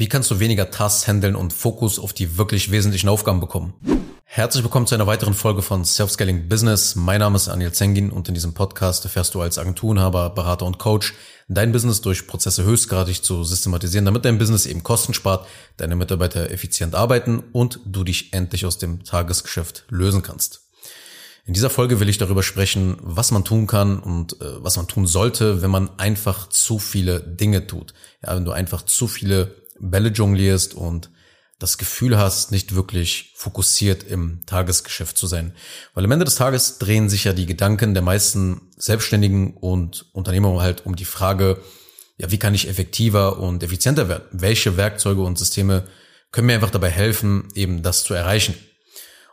Wie kannst du weniger Tasks handeln und Fokus auf die wirklich wesentlichen Aufgaben bekommen? Herzlich willkommen zu einer weiteren Folge von Self-Scaling Business. Mein Name ist Anil Zengin und in diesem Podcast erfährst du als Agenturenhaber, Berater und Coach dein Business durch Prozesse höchstgradig zu systematisieren, damit dein Business eben Kosten spart, deine Mitarbeiter effizient arbeiten und du dich endlich aus dem Tagesgeschäft lösen kannst. In dieser Folge will ich darüber sprechen, was man tun kann und äh, was man tun sollte, wenn man einfach zu viele Dinge tut. Ja, wenn du einfach zu viele Bälle jonglierst und das Gefühl hast, nicht wirklich fokussiert im Tagesgeschäft zu sein. Weil am Ende des Tages drehen sich ja die Gedanken der meisten Selbstständigen und Unternehmer halt um die Frage, ja, wie kann ich effektiver und effizienter werden? Welche Werkzeuge und Systeme können mir einfach dabei helfen, eben das zu erreichen?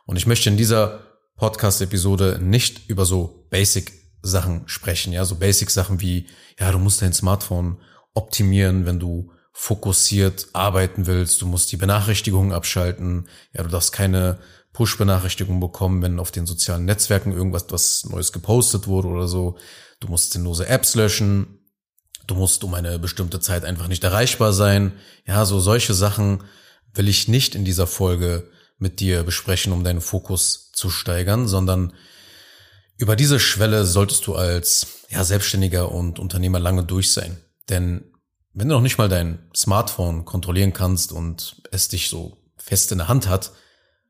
Und ich möchte in dieser Podcast-Episode nicht über so Basic-Sachen sprechen, ja, so Basic-Sachen wie, ja, du musst dein Smartphone optimieren, wenn du fokussiert arbeiten willst, du musst die Benachrichtigungen abschalten, ja, du darfst keine Push-Benachrichtigung bekommen, wenn auf den sozialen Netzwerken irgendwas was Neues gepostet wurde oder so. Du musst sinnlose Apps löschen. Du musst um eine bestimmte Zeit einfach nicht erreichbar sein. Ja, so solche Sachen will ich nicht in dieser Folge mit dir besprechen, um deinen Fokus zu steigern, sondern über diese Schwelle solltest du als ja, Selbstständiger und Unternehmer lange durch sein. Denn wenn du noch nicht mal dein Smartphone kontrollieren kannst und es dich so fest in der Hand hat,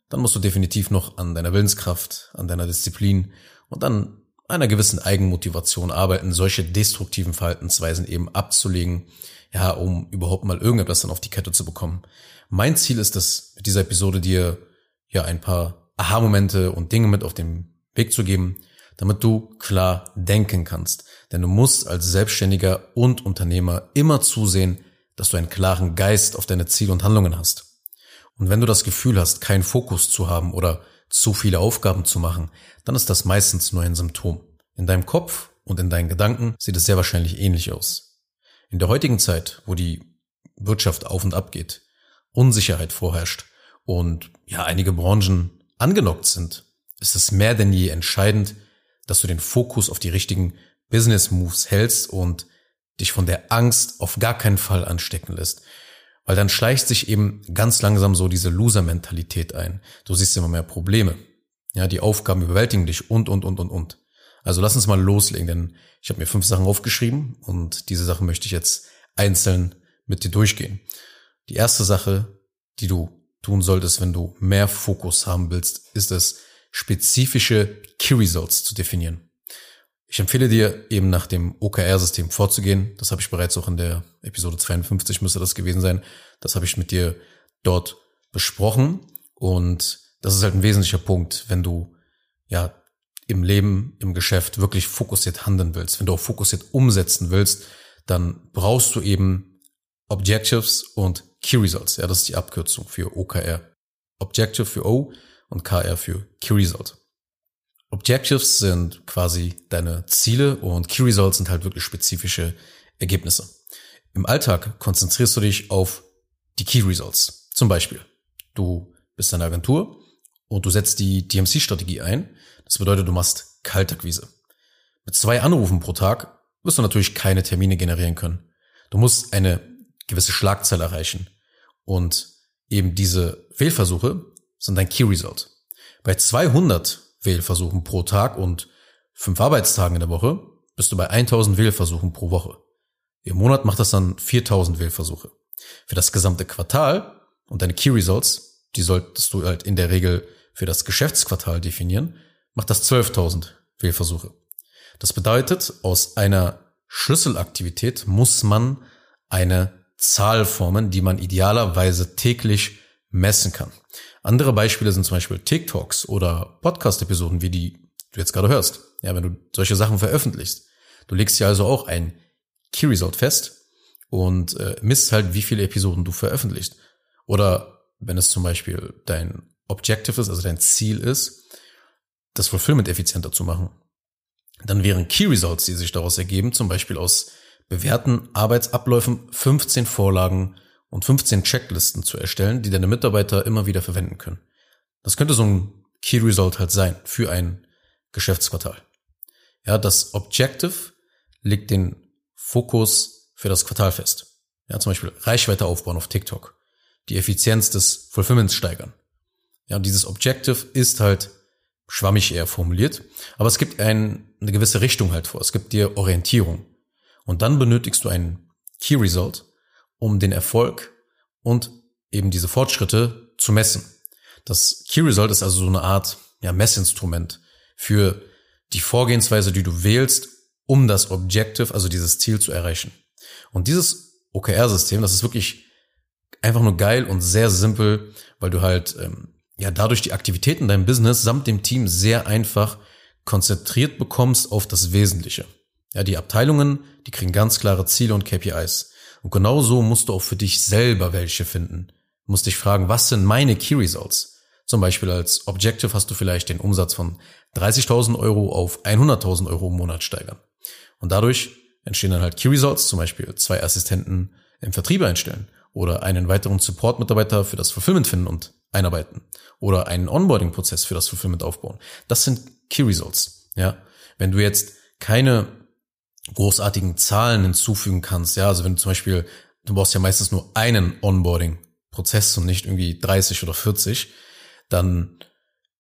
dann musst du definitiv noch an deiner Willenskraft, an deiner Disziplin und an einer gewissen Eigenmotivation arbeiten, solche destruktiven Verhaltensweisen eben abzulegen, ja, um überhaupt mal irgendetwas dann auf die Kette zu bekommen. Mein Ziel ist es, mit dieser Episode dir ja ein paar Aha-Momente und Dinge mit auf den Weg zu geben, damit du klar denken kannst. Denn du musst als Selbstständiger und Unternehmer immer zusehen, dass du einen klaren Geist auf deine Ziele und Handlungen hast. Und wenn du das Gefühl hast, keinen Fokus zu haben oder zu viele Aufgaben zu machen, dann ist das meistens nur ein Symptom. In deinem Kopf und in deinen Gedanken sieht es sehr wahrscheinlich ähnlich aus. In der heutigen Zeit, wo die Wirtschaft auf und ab geht, Unsicherheit vorherrscht und ja einige Branchen angenockt sind, ist es mehr denn je entscheidend, dass du den Fokus auf die richtigen Business Moves hältst und dich von der Angst auf gar keinen Fall anstecken lässt. Weil dann schleicht sich eben ganz langsam so diese Loser-Mentalität ein. Du siehst immer mehr Probleme. Ja, die Aufgaben überwältigen dich und, und, und, und, und. Also lass uns mal loslegen, denn ich habe mir fünf Sachen aufgeschrieben und diese Sachen möchte ich jetzt einzeln mit dir durchgehen. Die erste Sache, die du tun solltest, wenn du mehr Fokus haben willst, ist es, spezifische Key Results zu definieren. Ich empfehle dir eben nach dem OKR-System vorzugehen. Das habe ich bereits auch in der Episode 52 müsste das gewesen sein. Das habe ich mit dir dort besprochen. Und das ist halt ein wesentlicher Punkt, wenn du ja im Leben, im Geschäft wirklich fokussiert handeln willst. Wenn du auch fokussiert umsetzen willst, dann brauchst du eben Objectives und Key Results. Ja, das ist die Abkürzung für OKR. Objective für O und KR für Key Result. Objectives sind quasi deine Ziele und Key Results sind halt wirklich spezifische Ergebnisse. Im Alltag konzentrierst du dich auf die Key Results. Zum Beispiel, du bist eine Agentur und du setzt die DMC-Strategie ein. Das bedeutet, du machst Kaltakquise. Mit zwei Anrufen pro Tag wirst du natürlich keine Termine generieren können. Du musst eine gewisse Schlagzahl erreichen. Und eben diese Fehlversuche sind ein Key Result. Bei 200 Wählversuchen pro Tag und fünf Arbeitstagen in der Woche bist du bei 1000 Wählversuchen pro Woche. Im Monat macht das dann 4000 Wählversuche. Für das gesamte Quartal und deine Key Results, die solltest du halt in der Regel für das Geschäftsquartal definieren, macht das 12.000 Wählversuche. Das bedeutet, aus einer Schlüsselaktivität muss man eine Zahl formen, die man idealerweise täglich messen kann. Andere Beispiele sind zum Beispiel TikToks oder Podcast-Episoden, wie die du jetzt gerade hörst. Ja, wenn du solche Sachen veröffentlichst. Du legst ja also auch ein Key Result fest und äh, misst halt, wie viele Episoden du veröffentlichst. Oder wenn es zum Beispiel dein Objective ist, also dein Ziel ist, das Fulfillment effizienter zu machen, dann wären Key Results, die sich daraus ergeben, zum Beispiel aus bewährten Arbeitsabläufen 15 Vorlagen und 15 Checklisten zu erstellen, die deine Mitarbeiter immer wieder verwenden können. Das könnte so ein Key Result halt sein für ein Geschäftsquartal. Ja, das Objective legt den Fokus für das Quartal fest. Ja, zum Beispiel Reichweite aufbauen auf TikTok. Die Effizienz des Fulfillments steigern. Ja, dieses Objective ist halt schwammig eher formuliert, aber es gibt ein, eine gewisse Richtung halt vor. Es gibt dir Orientierung. Und dann benötigst du einen Key Result, um den Erfolg und eben diese Fortschritte zu messen. Das Key Result ist also so eine Art ja, Messinstrument für die Vorgehensweise, die du wählst, um das Objective, also dieses Ziel zu erreichen. Und dieses OKR-System, das ist wirklich einfach nur geil und sehr simpel, weil du halt ähm, ja dadurch die Aktivitäten deinem Business samt dem Team sehr einfach konzentriert bekommst auf das Wesentliche. Ja, die Abteilungen, die kriegen ganz klare Ziele und KPIs. Und genauso musst du auch für dich selber welche finden. Du musst dich fragen, was sind meine Key Results? Zum Beispiel als Objective hast du vielleicht den Umsatz von 30.000 Euro auf 100.000 Euro im Monat steigern. Und dadurch entstehen dann halt Key Results, zum Beispiel zwei Assistenten im Vertrieb einstellen oder einen weiteren Support-Mitarbeiter für das Fulfillment finden und einarbeiten oder einen Onboarding-Prozess für das Fulfillment aufbauen. Das sind Key Results. Ja, wenn du jetzt keine großartigen Zahlen hinzufügen kannst, ja, also wenn du zum Beispiel, du brauchst ja meistens nur einen Onboarding-Prozess und nicht irgendwie 30 oder 40, dann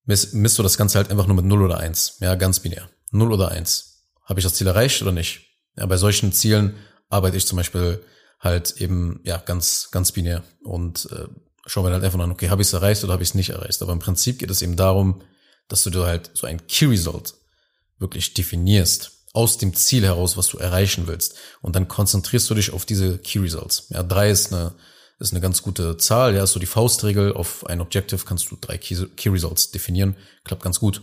misst, misst du das Ganze halt einfach nur mit 0 oder 1. Ja, ganz binär. 0 oder 1. Habe ich das Ziel erreicht oder nicht? Ja, bei solchen Zielen arbeite ich zum Beispiel halt eben, ja, ganz, ganz binär und äh, schaue mir halt einfach an, okay, habe ich es erreicht oder habe ich es nicht erreicht? Aber im Prinzip geht es eben darum, dass du dir halt so ein Key Result wirklich definierst aus dem Ziel heraus, was du erreichen willst. Und dann konzentrierst du dich auf diese Key Results. Ja, drei ist eine, ist eine ganz gute Zahl. Ja, so die Faustregel auf ein Objective kannst du drei Key, Key Results definieren. Klappt ganz gut.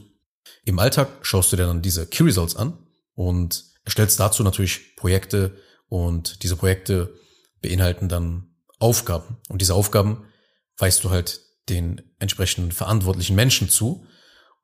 Im Alltag schaust du dir dann diese Key Results an und erstellst dazu natürlich Projekte und diese Projekte beinhalten dann Aufgaben. Und diese Aufgaben weist du halt den entsprechenden verantwortlichen Menschen zu.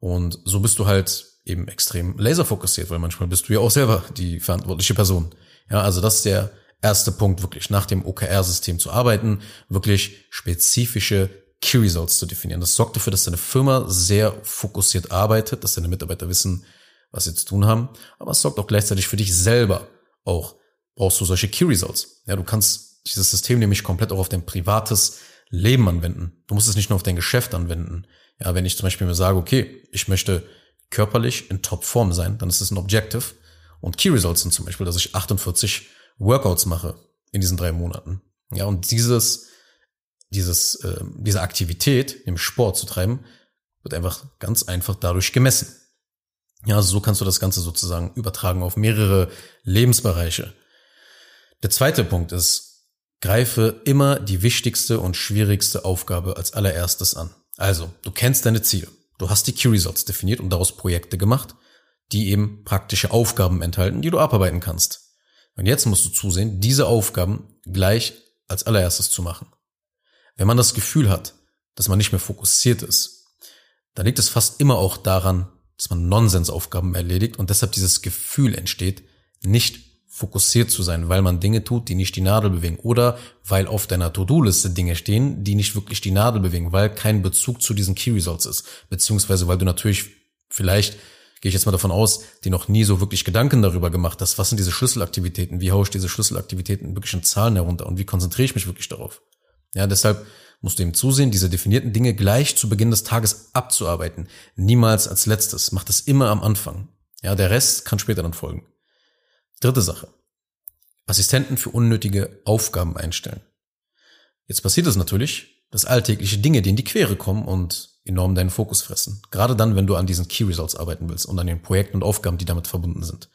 Und so bist du halt eben extrem laserfokussiert, weil manchmal bist du ja auch selber die verantwortliche Person. Ja, also das ist der erste Punkt, wirklich nach dem OKR-System zu arbeiten, wirklich spezifische Key Results zu definieren. Das sorgt dafür, dass deine Firma sehr fokussiert arbeitet, dass deine Mitarbeiter wissen, was sie zu tun haben. Aber es sorgt auch gleichzeitig für dich selber auch. Brauchst du solche Key Results. Ja, du kannst dieses System nämlich komplett auch auf dein privates Leben anwenden. Du musst es nicht nur auf dein Geschäft anwenden. Ja, wenn ich zum Beispiel mir sage, okay, ich möchte körperlich in Topform sein, dann ist es ein Objective. Und Key Results sind zum Beispiel, dass ich 48 Workouts mache in diesen drei Monaten. Ja, und dieses, dieses, äh, diese Aktivität, nämlich Sport zu treiben, wird einfach ganz einfach dadurch gemessen. Ja, also so kannst du das Ganze sozusagen übertragen auf mehrere Lebensbereiche. Der zweite Punkt ist, greife immer die wichtigste und schwierigste Aufgabe als allererstes an. Also, du kennst deine Ziele. Du hast die Key Results definiert und daraus Projekte gemacht, die eben praktische Aufgaben enthalten, die du abarbeiten kannst. Und jetzt musst du zusehen, diese Aufgaben gleich als allererstes zu machen. Wenn man das Gefühl hat, dass man nicht mehr fokussiert ist, dann liegt es fast immer auch daran, dass man Nonsensaufgaben erledigt und deshalb dieses Gefühl entsteht, nicht fokussiert zu sein, weil man Dinge tut, die nicht die Nadel bewegen oder weil auf deiner To-Do-Liste Dinge stehen, die nicht wirklich die Nadel bewegen, weil kein Bezug zu diesen Key Results ist, beziehungsweise weil du natürlich vielleicht gehe ich jetzt mal davon aus, die noch nie so wirklich Gedanken darüber gemacht hast, was sind diese Schlüsselaktivitäten, wie haue ich diese Schlüsselaktivitäten wirklich in Zahlen herunter und wie konzentriere ich mich wirklich darauf. Ja, deshalb musst du eben zusehen, diese definierten Dinge gleich zu Beginn des Tages abzuarbeiten. Niemals als letztes. Mach das immer am Anfang. Ja, der Rest kann später dann folgen. Dritte Sache. Assistenten für unnötige Aufgaben einstellen. Jetzt passiert es natürlich, dass alltägliche Dinge dir in die Quere kommen und enorm deinen Fokus fressen. Gerade dann, wenn du an diesen Key Results arbeiten willst und an den Projekten und Aufgaben, die damit verbunden sind.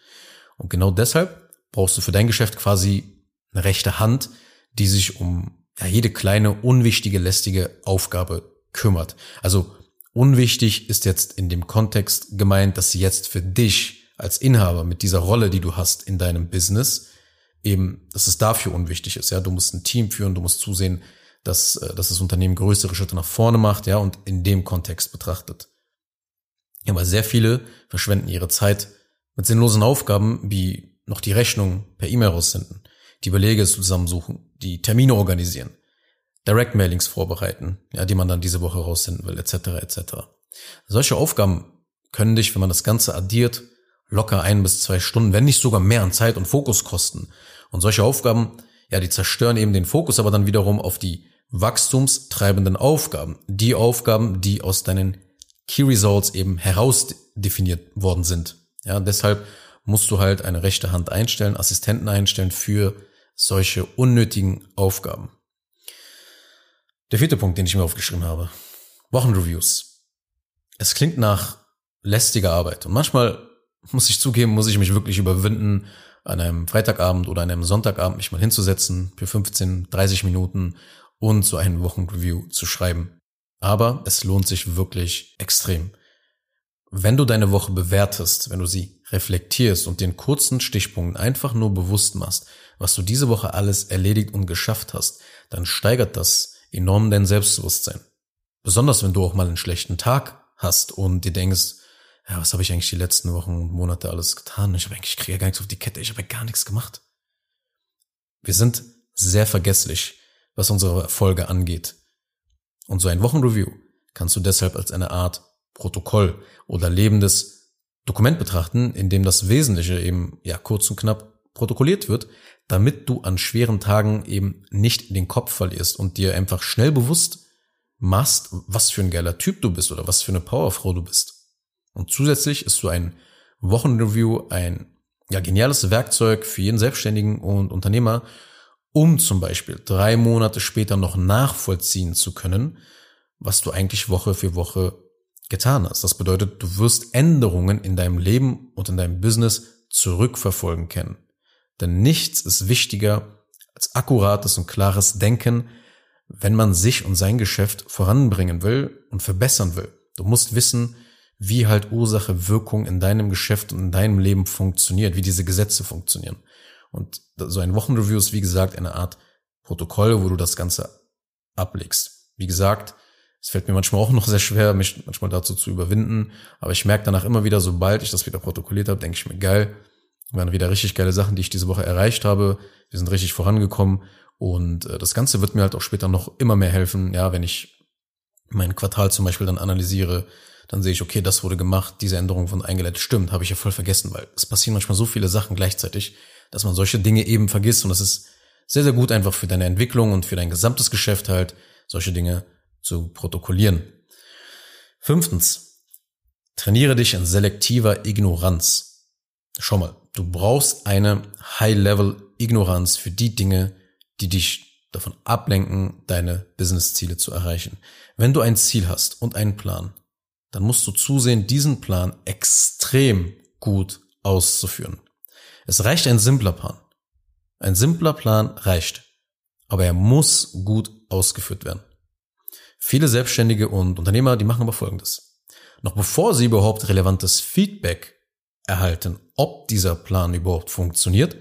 Und genau deshalb brauchst du für dein Geschäft quasi eine rechte Hand, die sich um ja, jede kleine, unwichtige, lästige Aufgabe kümmert. Also unwichtig ist jetzt in dem Kontext gemeint, dass sie jetzt für dich als Inhaber mit dieser Rolle, die du hast in deinem Business, eben, dass es dafür unwichtig ist. Ja, du musst ein Team führen, du musst zusehen, dass, äh, dass das Unternehmen größere Schritte nach vorne macht, ja, und in dem Kontext betrachtet. Ja, aber sehr viele verschwenden ihre Zeit mit sinnlosen Aufgaben, wie noch die Rechnung per E-Mail raussenden, die Belege zusammensuchen, die Termine organisieren, Direct Mailings vorbereiten, ja, die man dann diese Woche raussenden will, etc., etc. Solche Aufgaben können dich, wenn man das Ganze addiert, locker ein bis zwei Stunden, wenn nicht sogar mehr an Zeit und Fokus kosten. Und solche Aufgaben, ja, die zerstören eben den Fokus, aber dann wiederum auf die wachstumstreibenden Aufgaben. Die Aufgaben, die aus deinen Key Results eben herausdefiniert worden sind. Ja, deshalb musst du halt eine rechte Hand einstellen, Assistenten einstellen für solche unnötigen Aufgaben. Der vierte Punkt, den ich mir aufgeschrieben habe. Wochenreviews. Es klingt nach lästiger Arbeit. Und manchmal muss ich zugeben, muss ich mich wirklich überwinden, an einem Freitagabend oder an einem Sonntagabend mich mal hinzusetzen für 15, 30 Minuten und so ein Wochenreview zu schreiben. Aber es lohnt sich wirklich extrem. Wenn du deine Woche bewertest, wenn du sie reflektierst und den kurzen Stichpunkten einfach nur bewusst machst, was du diese Woche alles erledigt und geschafft hast, dann steigert das enorm dein Selbstbewusstsein. Besonders wenn du auch mal einen schlechten Tag hast und dir denkst, ja, was habe ich eigentlich die letzten Wochen und Monate alles getan? Ich habe eigentlich, ich kriege ja gar nichts auf die Kette, ich habe ja gar nichts gemacht. Wir sind sehr vergesslich, was unsere Erfolge angeht. Und so ein Wochenreview kannst du deshalb als eine Art Protokoll oder lebendes Dokument betrachten, in dem das Wesentliche eben ja kurz und knapp protokolliert wird, damit du an schweren Tagen eben nicht den Kopf verlierst und dir einfach schnell bewusst machst, was für ein geiler Typ du bist oder was für eine Powerfrau du bist. Und zusätzlich ist so ein Wochenreview ein ja, geniales Werkzeug für jeden Selbstständigen und Unternehmer, um zum Beispiel drei Monate später noch nachvollziehen zu können, was du eigentlich Woche für Woche getan hast. Das bedeutet, du wirst Änderungen in deinem Leben und in deinem Business zurückverfolgen können. Denn nichts ist wichtiger als akkurates und klares Denken, wenn man sich und sein Geschäft voranbringen will und verbessern will. Du musst wissen, wie halt Ursache Wirkung in deinem Geschäft und in deinem Leben funktioniert, wie diese Gesetze funktionieren. Und so ein Wochenreview ist, wie gesagt, eine Art Protokoll, wo du das Ganze ablegst. Wie gesagt, es fällt mir manchmal auch noch sehr schwer, mich manchmal dazu zu überwinden, aber ich merke danach immer wieder, sobald ich das wieder protokolliert habe, denke ich mir, geil, waren wieder richtig geile Sachen, die ich diese Woche erreicht habe. Wir sind richtig vorangekommen und äh, das Ganze wird mir halt auch später noch immer mehr helfen, ja, wenn ich mein Quartal zum Beispiel dann analysiere, dann sehe ich, okay, das wurde gemacht, diese Änderung von eingeleitet, stimmt, habe ich ja voll vergessen, weil es passieren manchmal so viele Sachen gleichzeitig, dass man solche Dinge eben vergisst und das ist sehr, sehr gut einfach für deine Entwicklung und für dein gesamtes Geschäft halt, solche Dinge zu protokollieren. Fünftens, trainiere dich in selektiver Ignoranz. Schau mal, du brauchst eine High-Level-Ignoranz für die Dinge, die dich davon ablenken, deine Business-Ziele zu erreichen. Wenn du ein Ziel hast und einen Plan, dann musst du zusehen, diesen Plan extrem gut auszuführen. Es reicht ein simpler Plan. Ein simpler Plan reicht, aber er muss gut ausgeführt werden. Viele Selbstständige und Unternehmer, die machen aber Folgendes. Noch bevor sie überhaupt relevantes Feedback erhalten, ob dieser Plan überhaupt funktioniert,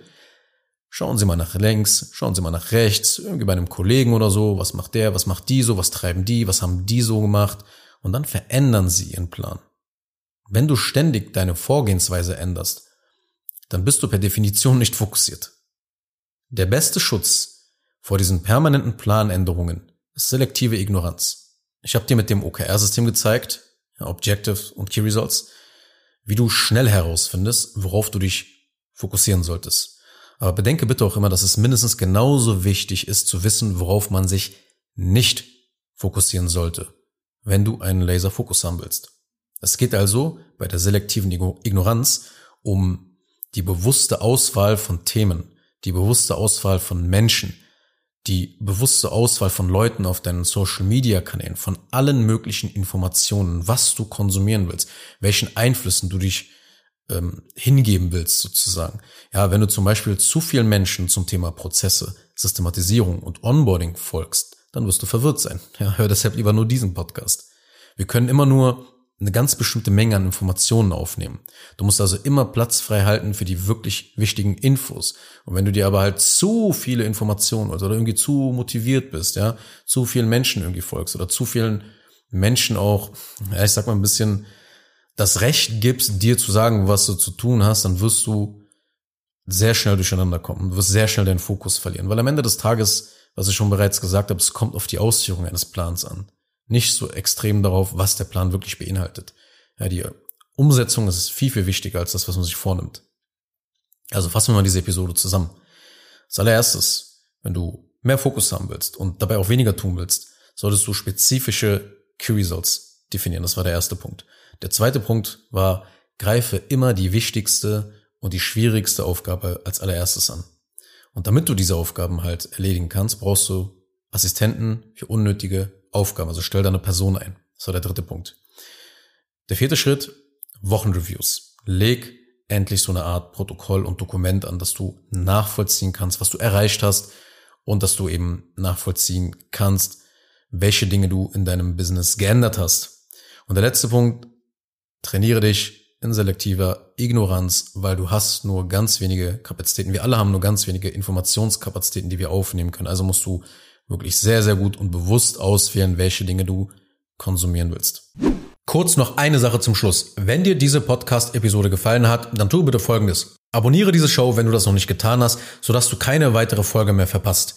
schauen Sie mal nach links, schauen Sie mal nach rechts, irgendwie bei einem Kollegen oder so, was macht der, was macht die so, was treiben die, was haben die so gemacht, und dann verändern sie ihren Plan. Wenn du ständig deine Vorgehensweise änderst, dann bist du per Definition nicht fokussiert. Der beste Schutz vor diesen permanenten Planänderungen ist selektive Ignoranz. Ich habe dir mit dem OKR-System gezeigt, Objective und Key Results, wie du schnell herausfindest, worauf du dich fokussieren solltest. Aber bedenke bitte auch immer, dass es mindestens genauso wichtig ist zu wissen, worauf man sich nicht fokussieren sollte wenn du einen Laserfokus haben willst. Es geht also bei der selektiven Ignoranz um die bewusste Auswahl von Themen, die bewusste Auswahl von Menschen, die bewusste Auswahl von Leuten auf deinen Social Media Kanälen, von allen möglichen Informationen, was du konsumieren willst, welchen Einflüssen du dich ähm, hingeben willst sozusagen. Ja, wenn du zum Beispiel zu vielen Menschen zum Thema Prozesse, Systematisierung und Onboarding folgst, dann wirst du verwirrt sein. Ja, hör deshalb lieber nur diesen Podcast. Wir können immer nur eine ganz bestimmte Menge an Informationen aufnehmen. Du musst also immer Platz frei halten für die wirklich wichtigen Infos. Und wenn du dir aber halt zu viele Informationen oder irgendwie zu motiviert bist, ja, zu vielen Menschen irgendwie folgst oder zu vielen Menschen auch, ja, ich sag mal ein bisschen das Recht gibst, dir zu sagen, was du zu tun hast, dann wirst du sehr schnell durcheinander kommen. Du wirst sehr schnell deinen Fokus verlieren. Weil am Ende des Tages was ich schon bereits gesagt habe, es kommt auf die Ausführung eines Plans an. Nicht so extrem darauf, was der Plan wirklich beinhaltet. Ja, die Umsetzung ist viel, viel wichtiger als das, was man sich vornimmt. Also fassen wir mal diese Episode zusammen. Als allererstes, wenn du mehr Fokus haben willst und dabei auch weniger tun willst, solltest du spezifische Key Results definieren. Das war der erste Punkt. Der zweite Punkt war, greife immer die wichtigste und die schwierigste Aufgabe als allererstes an. Und damit du diese Aufgaben halt erledigen kannst, brauchst du Assistenten für unnötige Aufgaben. Also stell deine Person ein. Das war der dritte Punkt. Der vierte Schritt, Wochenreviews. Leg endlich so eine Art Protokoll und Dokument an, dass du nachvollziehen kannst, was du erreicht hast und dass du eben nachvollziehen kannst, welche Dinge du in deinem Business geändert hast. Und der letzte Punkt, trainiere dich in selektiver Ignoranz, weil du hast nur ganz wenige Kapazitäten. Wir alle haben nur ganz wenige Informationskapazitäten, die wir aufnehmen können. Also musst du wirklich sehr, sehr gut und bewusst auswählen, welche Dinge du konsumieren willst. Kurz noch eine Sache zum Schluss. Wenn dir diese Podcast-Episode gefallen hat, dann tu bitte Folgendes. Abonniere diese Show, wenn du das noch nicht getan hast, sodass du keine weitere Folge mehr verpasst.